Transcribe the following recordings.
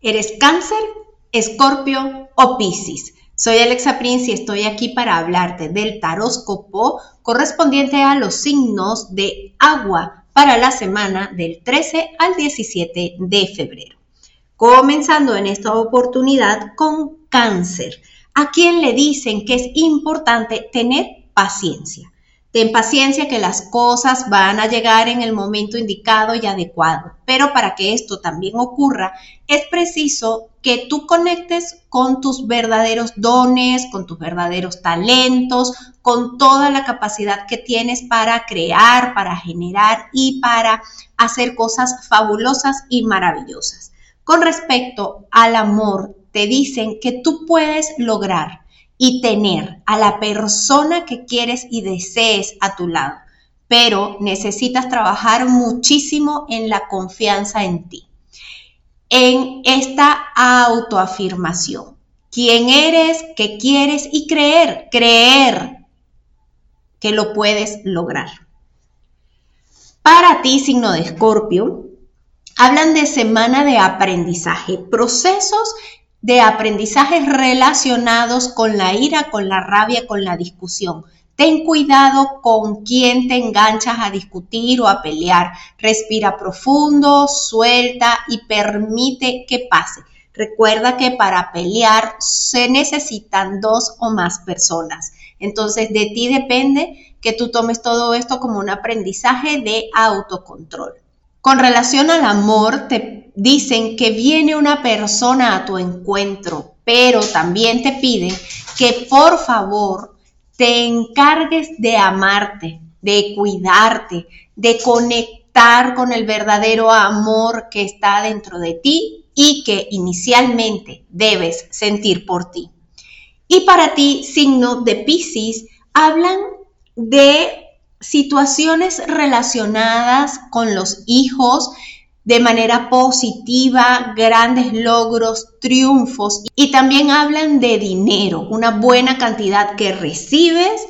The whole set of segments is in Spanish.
¿Eres cáncer, escorpio o piscis? Soy Alexa Prince y estoy aquí para hablarte del taróscopo correspondiente a los signos de agua para la semana del 13 al 17 de febrero. Comenzando en esta oportunidad con cáncer, a quien le dicen que es importante tener paciencia. Ten paciencia que las cosas van a llegar en el momento indicado y adecuado, pero para que esto también ocurra es preciso que tú conectes con tus verdaderos dones, con tus verdaderos talentos, con toda la capacidad que tienes para crear, para generar y para hacer cosas fabulosas y maravillosas. Con respecto al amor, te dicen que tú puedes lograr y tener a la persona que quieres y desees a tu lado, pero necesitas trabajar muchísimo en la confianza en ti, en esta autoafirmación. ¿Quién eres? ¿Qué quieres? Y creer, creer que lo puedes lograr. Para ti, signo de escorpio, hablan de semana de aprendizaje, procesos de aprendizajes relacionados con la ira, con la rabia, con la discusión. Ten cuidado con quién te enganchas a discutir o a pelear. Respira profundo, suelta y permite que pase. Recuerda que para pelear se necesitan dos o más personas. Entonces de ti depende que tú tomes todo esto como un aprendizaje de autocontrol. Con relación al amor, te dicen que viene una persona a tu encuentro, pero también te piden que por favor te encargues de amarte, de cuidarte, de conectar con el verdadero amor que está dentro de ti y que inicialmente debes sentir por ti. Y para ti, signo de Pisces, hablan de situaciones relacionadas con los hijos de manera positiva, grandes logros, triunfos y también hablan de dinero, una buena cantidad que recibes,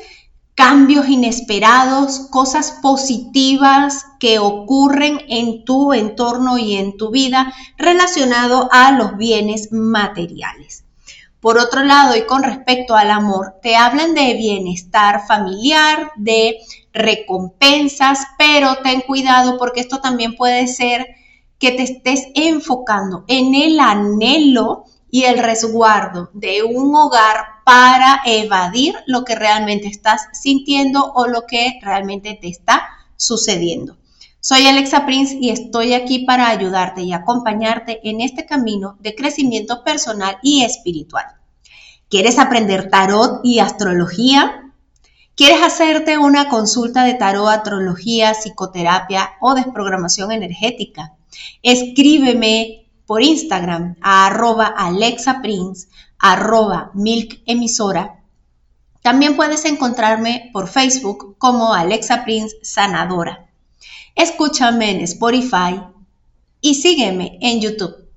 cambios inesperados, cosas positivas que ocurren en tu entorno y en tu vida relacionado a los bienes materiales. Por otro lado, y con respecto al amor, te hablan de bienestar familiar, de recompensas, pero ten cuidado porque esto también puede ser que te estés enfocando en el anhelo y el resguardo de un hogar para evadir lo que realmente estás sintiendo o lo que realmente te está sucediendo. Soy Alexa Prince y estoy aquí para ayudarte y acompañarte en este camino de crecimiento personal y espiritual. ¿Quieres aprender tarot y astrología? ¿Quieres hacerte una consulta de tarot, astrología, psicoterapia o desprogramación energética? Escríbeme por Instagram a arroba alexaprince, arroba milkemisora. También puedes encontrarme por Facebook como Alexa Prince Sanadora. Escúchame en Spotify y sígueme en YouTube.